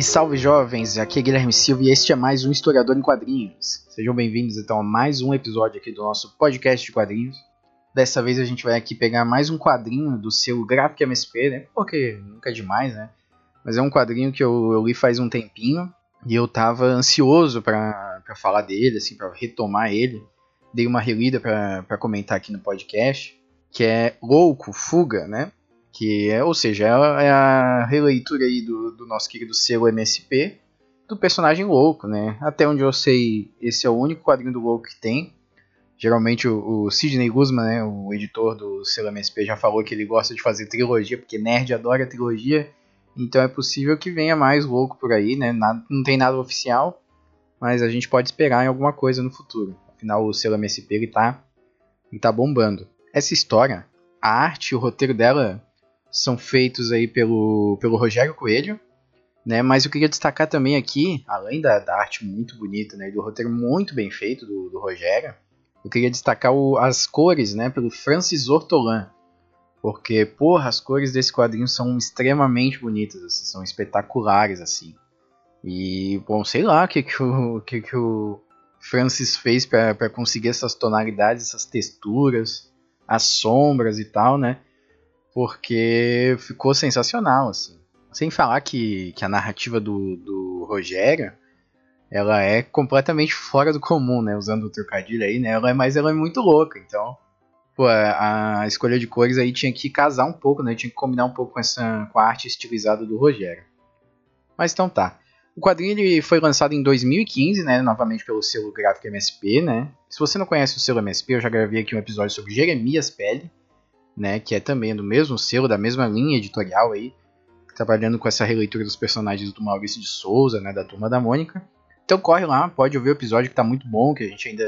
E salve jovens, aqui é Guilherme Silva e este é mais um Historiador em Quadrinhos. Sejam bem-vindos então a mais um episódio aqui do nosso podcast de quadrinhos. Dessa vez a gente vai aqui pegar mais um quadrinho do seu Graphic MSP, né? Porque nunca é demais, né? Mas é um quadrinho que eu, eu li faz um tempinho e eu tava ansioso para falar dele, assim, para retomar ele. Dei uma relida para comentar aqui no podcast, que é Louco, Fuga, né? Que é, ou seja, é, é a releitura aí do, do nosso querido selo MSP do personagem louco, né? Até onde eu sei, esse é o único quadrinho do louco que tem. Geralmente o, o Sidney Guzman, né, o editor do selo MSP, já falou que ele gosta de fazer trilogia, porque nerd adora trilogia. Então é possível que venha mais louco por aí, né? Nada, não tem nada oficial, mas a gente pode esperar em alguma coisa no futuro. Afinal, o selo MSP ele tá, ele tá bombando. Essa história, a arte o roteiro dela são feitos aí pelo, pelo Rogério Coelho, né? Mas eu queria destacar também aqui, além da, da arte muito bonita, né, do roteiro muito bem feito do, do Rogério, eu queria destacar o, as cores, né, pelo Francis Ortolan, porque porra, as cores desse quadrinho são extremamente bonitas, assim, são espetaculares assim. E bom, sei lá o que que o que que o Francis fez para conseguir essas tonalidades, essas texturas, as sombras e tal, né? Porque ficou sensacional, assim. Sem falar que, que a narrativa do, do Rogério, ela é completamente fora do comum, né? Usando o trocadilho aí, né? Ela é, mas ela é muito louca, então... Pô, a, a escolha de cores aí tinha que casar um pouco, né? Tinha que combinar um pouco com, essa, com a arte estilizada do Rogério. Mas então tá. O quadrinho ele foi lançado em 2015, né? Novamente pelo selo gráfico MSP, né? Se você não conhece o selo MSP, eu já gravei aqui um episódio sobre Jeremias Pele né, que é também do mesmo selo, da mesma linha editorial aí, trabalhando com essa releitura dos personagens do Maurício de Souza, né, da Turma da Mônica. Então corre lá, pode ouvir o episódio que está muito bom, que a gente ainda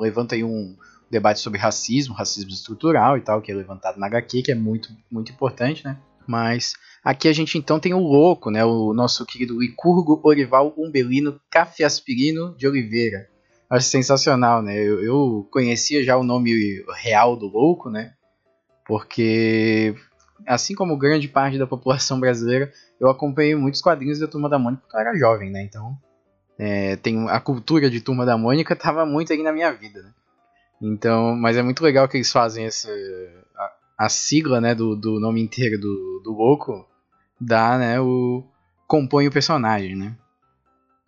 levanta aí um debate sobre racismo, racismo estrutural e tal, que é levantado na HQ, que é muito, muito importante, né? Mas aqui a gente então tem o louco, né? O nosso querido Licurgo Orival Umbelino Cafiaspirino de Oliveira. Acho sensacional, né? Eu, eu, conhecia já o nome real do louco, né? Porque assim como grande parte da população brasileira, eu acompanhei muitos quadrinhos da Turma da Mônica quando eu era jovem, né? Então, é, tem a cultura de Turma da Mônica estava muito aí na minha vida, né? Então, mas é muito legal que eles fazem essa a, a sigla, né, do, do nome inteiro do, do louco, dá, né, o compõe o personagem, né?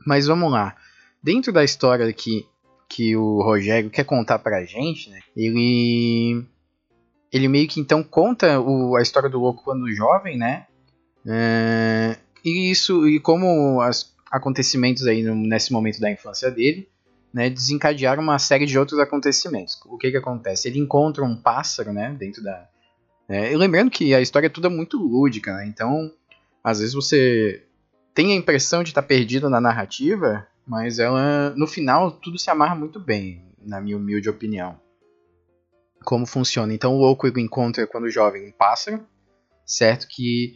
Mas vamos lá. Dentro da história que que o Rogério quer contar pra gente, né? Ele ele meio que então conta o, a história do louco quando jovem, né? É, e isso e como os acontecimentos aí no, nesse momento da infância dele, né, desencadearam uma série de outros acontecimentos. O que que acontece? Ele encontra um pássaro, né, dentro da é, lembrando que a história é toda muito lúdica, né? Então, às vezes você tem a impressão de estar tá perdido na narrativa, mas ela no final tudo se amarra muito bem, na minha humilde opinião como funciona. Então o louco encontra quando jovem um pássaro, certo? Que,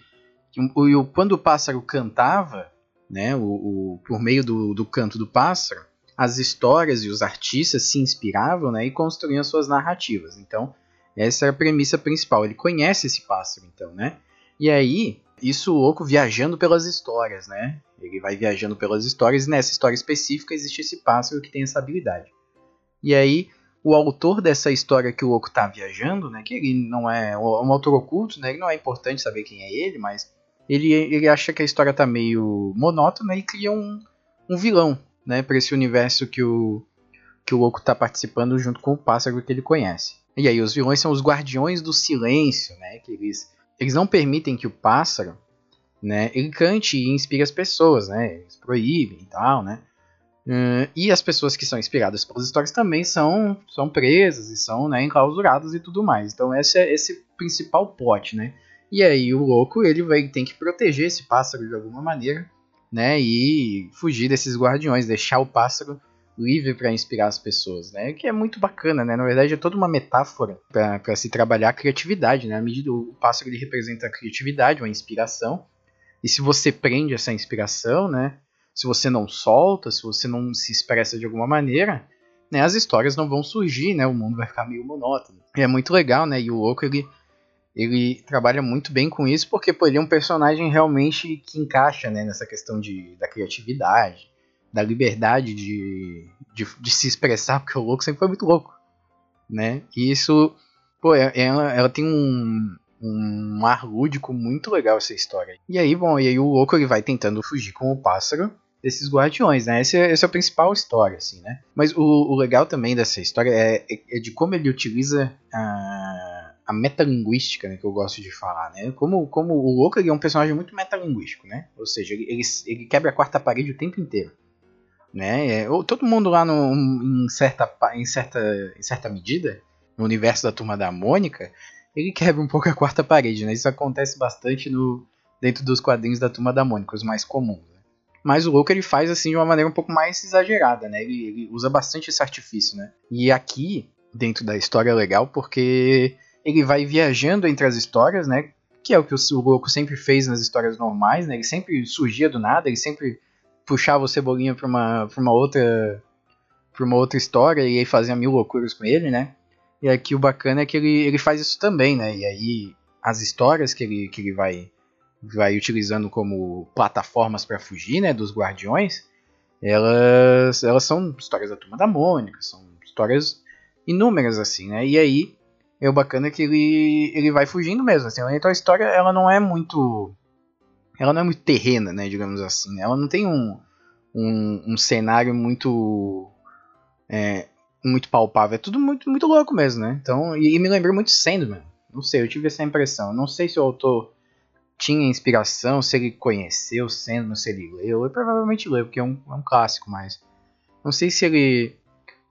que o, quando o pássaro cantava, né, o, o, por meio do, do canto do pássaro, as histórias e os artistas se inspiravam né, e construíam suas narrativas. Então essa é a premissa principal. Ele conhece esse pássaro, então, né? E aí isso o louco viajando pelas histórias, né? Ele vai viajando pelas histórias e nessa história específica existe esse pássaro que tem essa habilidade. E aí o autor dessa história que o Oco tá viajando, né, que ele não é, um autor oculto, né, ele não é importante saber quem é ele, mas ele, ele acha que a história tá meio monótona e cria um, um vilão, né, para esse universo que o que o Oco tá participando junto com o pássaro que ele conhece. E aí os vilões são os guardiões do silêncio, né, que eles eles não permitem que o pássaro, né, ele cante e inspire as pessoas, né, eles proíbem e tal, né. Uh, e as pessoas que são inspiradas pelas histórias também são, são presas e são né, enclausuradas e tudo mais. Então esse é esse principal plot, né? E aí o louco ele vai tem que proteger esse pássaro de alguma maneira, né? E fugir desses guardiões, deixar o pássaro livre para inspirar as pessoas, né? Que é muito bacana, né? Na verdade é toda uma metáfora para se trabalhar a criatividade, né? A medida o pássaro ele representa a criatividade, uma inspiração. E se você prende essa inspiração, né? Se você não solta, se você não se expressa de alguma maneira, né? As histórias não vão surgir, né? O mundo vai ficar meio monótono. E é muito legal, né? E o Louco ele ele trabalha muito bem com isso porque pô, ele é um personagem realmente que encaixa né, nessa questão de, da criatividade, da liberdade de, de, de, se expressar, porque o louco sempre foi muito louco. Né? E isso, pô, é, ela, ela tem um, um ar lúdico muito legal essa história. E aí, bom, e aí o louco ele vai tentando fugir com o pássaro desses guardiões, né? Esse, esse é a principal história, assim, né? Mas o, o legal também dessa história é, é, é de como ele utiliza a a metalinguística, né, que eu gosto de falar, né? Como, como o Louco é um personagem muito metalinguístico, né? Ou seja, ele, ele, ele quebra a quarta parede o tempo inteiro. Né? É, todo mundo lá no, em, certa, em, certa, em certa medida, no universo da Turma da Mônica, ele quebra um pouco a quarta parede, né? Isso acontece bastante no, dentro dos quadrinhos da Turma da Mônica, os mais comuns. Né? Mas o Louco ele faz assim de uma maneira um pouco mais exagerada, né? Ele, ele usa bastante esse artifício, né? E aqui, dentro da história é legal, porque ele vai viajando entre as histórias, né? Que é o que o Goku sempre fez nas histórias normais, né? Ele sempre surgia do nada, ele sempre puxava o Cebolinha pra uma, pra uma outra pra uma outra história e aí fazia mil loucuras com ele, né? E aqui o bacana é que ele, ele faz isso também, né? E aí as histórias que ele, que ele vai, vai utilizando como plataformas para fugir, né? Dos guardiões, elas, elas são histórias da Turma da Mônica, são histórias inúmeras assim, né? E aí e o bacana é que ele, ele vai fugindo mesmo, assim. Então a história, ela não é muito... Ela não é muito terrena, né, digamos assim. Ela não tem um, um, um cenário muito... É, muito palpável. É tudo muito, muito louco mesmo, né? Então, e, e me lembrou muito Sandman. Não sei, eu tive essa impressão. Não sei se o autor tinha inspiração, se ele conheceu Sandman, se ele leu. Ele provavelmente leu, porque é um, é um clássico, mas... Não sei se ele,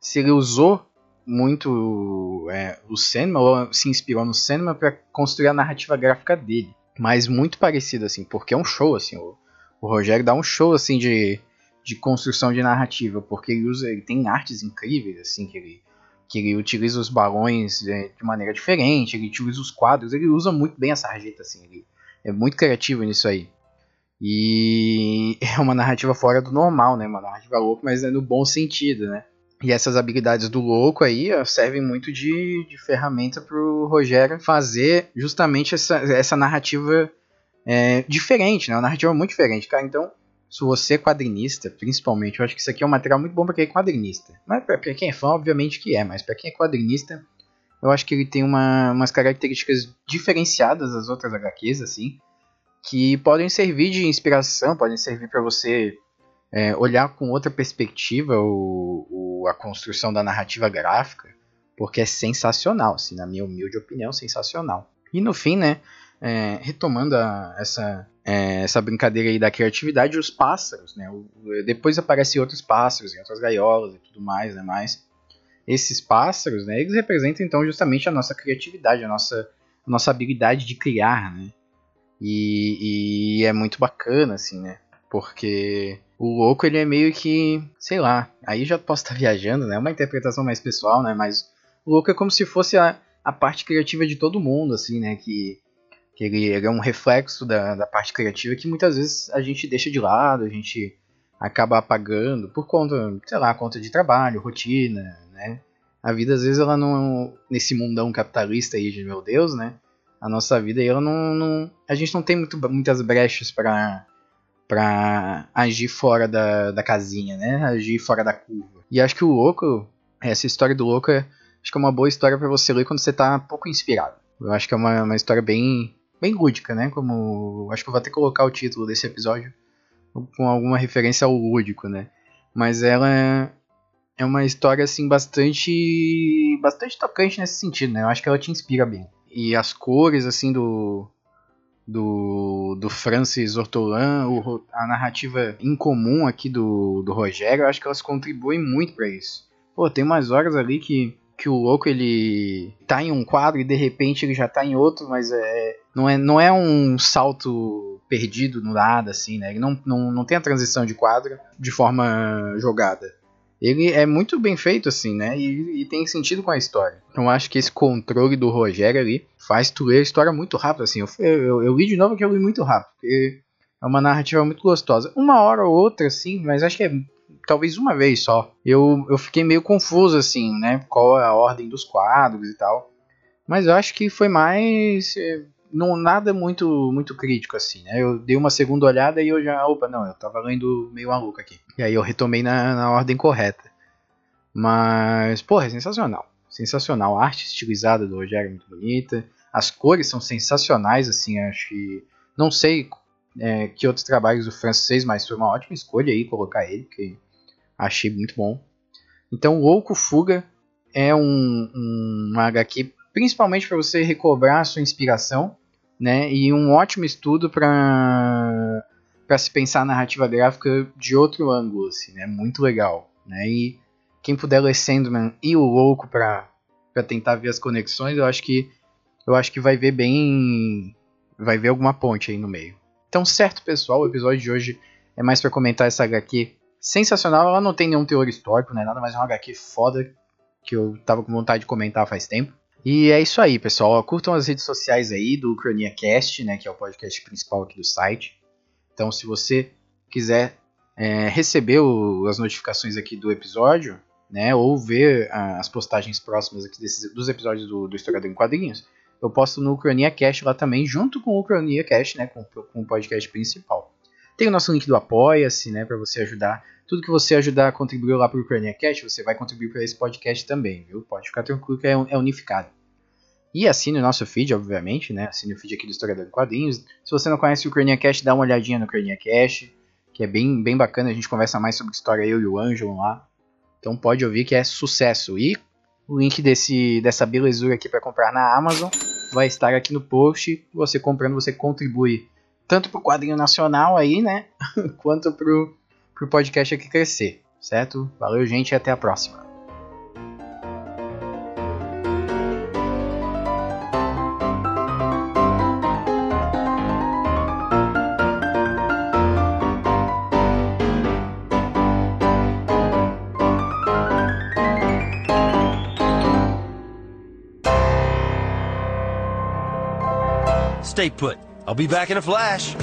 se ele usou muito é, o Sandman, ou se inspirou no Sandman para construir a narrativa gráfica dele. Mas muito parecido, assim, porque é um show, assim, o, o Rogério dá um show, assim, de, de construção de narrativa, porque ele usa, ele tem artes incríveis, assim, que ele, que ele utiliza os balões é, de maneira diferente, ele utiliza os quadros, ele usa muito bem a sarjeta, assim, ele é muito criativo nisso aí. E é uma narrativa fora do normal, né, uma narrativa louca, mas é no bom sentido, né. E essas habilidades do louco aí ó, servem muito de, de ferramenta para o Rogério fazer justamente essa, essa narrativa é, diferente, né? Uma narrativa muito diferente, cara. Então, se você é quadrinista, principalmente, eu acho que isso aqui é um material muito bom para quem é quadrinista. Mas para quem é fã, obviamente que é, mas para quem é quadrinista, eu acho que ele tem uma, umas características diferenciadas das outras HQs, assim, que podem servir de inspiração, podem servir para você é, olhar com outra perspectiva o, o, a construção da narrativa gráfica, porque é sensacional, assim, na minha humilde opinião, sensacional. E no fim, né, é, retomando a, essa, é, essa brincadeira aí da criatividade, os pássaros, né, o, depois aparecem outros pássaros em outras gaiolas e tudo mais, né, mas esses pássaros, né, eles representam então justamente a nossa criatividade, a nossa, a nossa habilidade de criar, né, e, e é muito bacana, assim, né, porque o louco, ele é meio que, sei lá, aí já posso estar viajando, né? É uma interpretação mais pessoal, né? Mas o louco é como se fosse a, a parte criativa de todo mundo, assim, né? Que, que ele, ele é um reflexo da, da parte criativa que muitas vezes a gente deixa de lado, a gente acaba apagando por conta, sei lá, conta de trabalho, rotina, né? A vida às vezes ela não nesse mundão capitalista aí de meu Deus, né? A nossa vida ela não, não a gente não tem muito, muitas brechas para para agir fora da, da casinha, né? Agir fora da curva. E acho que o louco, essa história do louco, é, acho que é uma boa história para você ler quando você tá pouco inspirado. Eu acho que é uma, uma história bem, bem lúdica, né? Como acho que eu vou até colocar o título desse episódio com alguma referência ao lúdico, né? Mas ela é, é uma história assim bastante bastante tocante nesse sentido, né? Eu acho que ela te inspira bem. E as cores assim do do, do Francis Ortolan, o, a narrativa incomum aqui do, do Rogério, eu acho que elas contribuem muito para isso. Pô, tem umas horas ali que que o louco ele tá em um quadro e de repente ele já tá em outro, mas é não é, não é um salto perdido no nada assim, né? Ele não, não, não tem a transição de quadro de forma jogada. Ele é muito bem feito assim, né? E, e tem sentido com a história. Então acho que esse controle do Rogério ali faz tu ler a história muito rápido assim. Eu, eu, eu li de novo que eu li muito rápido, é uma narrativa muito gostosa. Uma hora ou outra, assim, mas acho que é talvez uma vez só. Eu, eu fiquei meio confuso, assim, né? Qual é a ordem dos quadros e tal. Mas eu acho que foi mais. É, não, nada muito muito crítico, assim, né? Eu dei uma segunda olhada e eu já. Opa, não, eu tava lendo meio maluco aqui. E aí eu retomei na, na ordem correta. Mas, porra, é sensacional. Sensacional. A arte estilizada do Rogério é muito bonita. As cores são sensacionais, assim, acho que. Não sei é, que outros trabalhos o francês, mas foi uma ótima escolha aí colocar ele, porque Achei muito bom. Então, Louco Fuga é um, um, HQ principalmente para você recobrar a sua inspiração, né? E um ótimo estudo para para se pensar a narrativa gráfica de outro ângulo, assim, né? Muito legal, né? E quem puder ler Sandman e o Louco para para tentar ver as conexões, eu acho que eu acho que vai ver bem, vai ver alguma ponte aí no meio. Então, certo, pessoal, o episódio de hoje é mais para comentar essa HQ sensacional. Ela não tem nenhum teor histórico, né? Nada mais é uma HQ foda que eu tava com vontade de comentar faz tempo. E é isso aí, pessoal. Curtam as redes sociais aí do Cronia Cast, né? Que é o podcast principal aqui do site. Então, se você quiser é, receber o, as notificações aqui do episódio, né? Ou ver as postagens próximas aqui desses, dos episódios do, do Historiador em Quadrinhos, eu posto no Cronia Cast lá também, junto com o Cronia Cast, né? Com, com o podcast principal. Tem o nosso link do Apoia-se, né, para você ajudar. Tudo que você ajudar a contribuir lá para o Ucrania Cash, você vai contribuir para esse podcast também, viu? Pode ficar tranquilo que é, é unificado. E assine o nosso feed, obviamente, né? Assine o feed aqui do Historiador de Quadrinhos. Se você não conhece o Ucrania Cash, dá uma olhadinha no Ucrania Cash, que é bem, bem bacana. A gente conversa mais sobre história, eu e o Ângelo lá. Então pode ouvir que é sucesso. E o link desse, dessa belezura aqui para comprar na Amazon vai estar aqui no post. Você comprando, você contribui tanto pro quadrinho nacional aí, né? quanto pro, pro podcast aqui crescer, certo? Valeu, gente, e até a próxima. Stay put. I'll be back in a flash.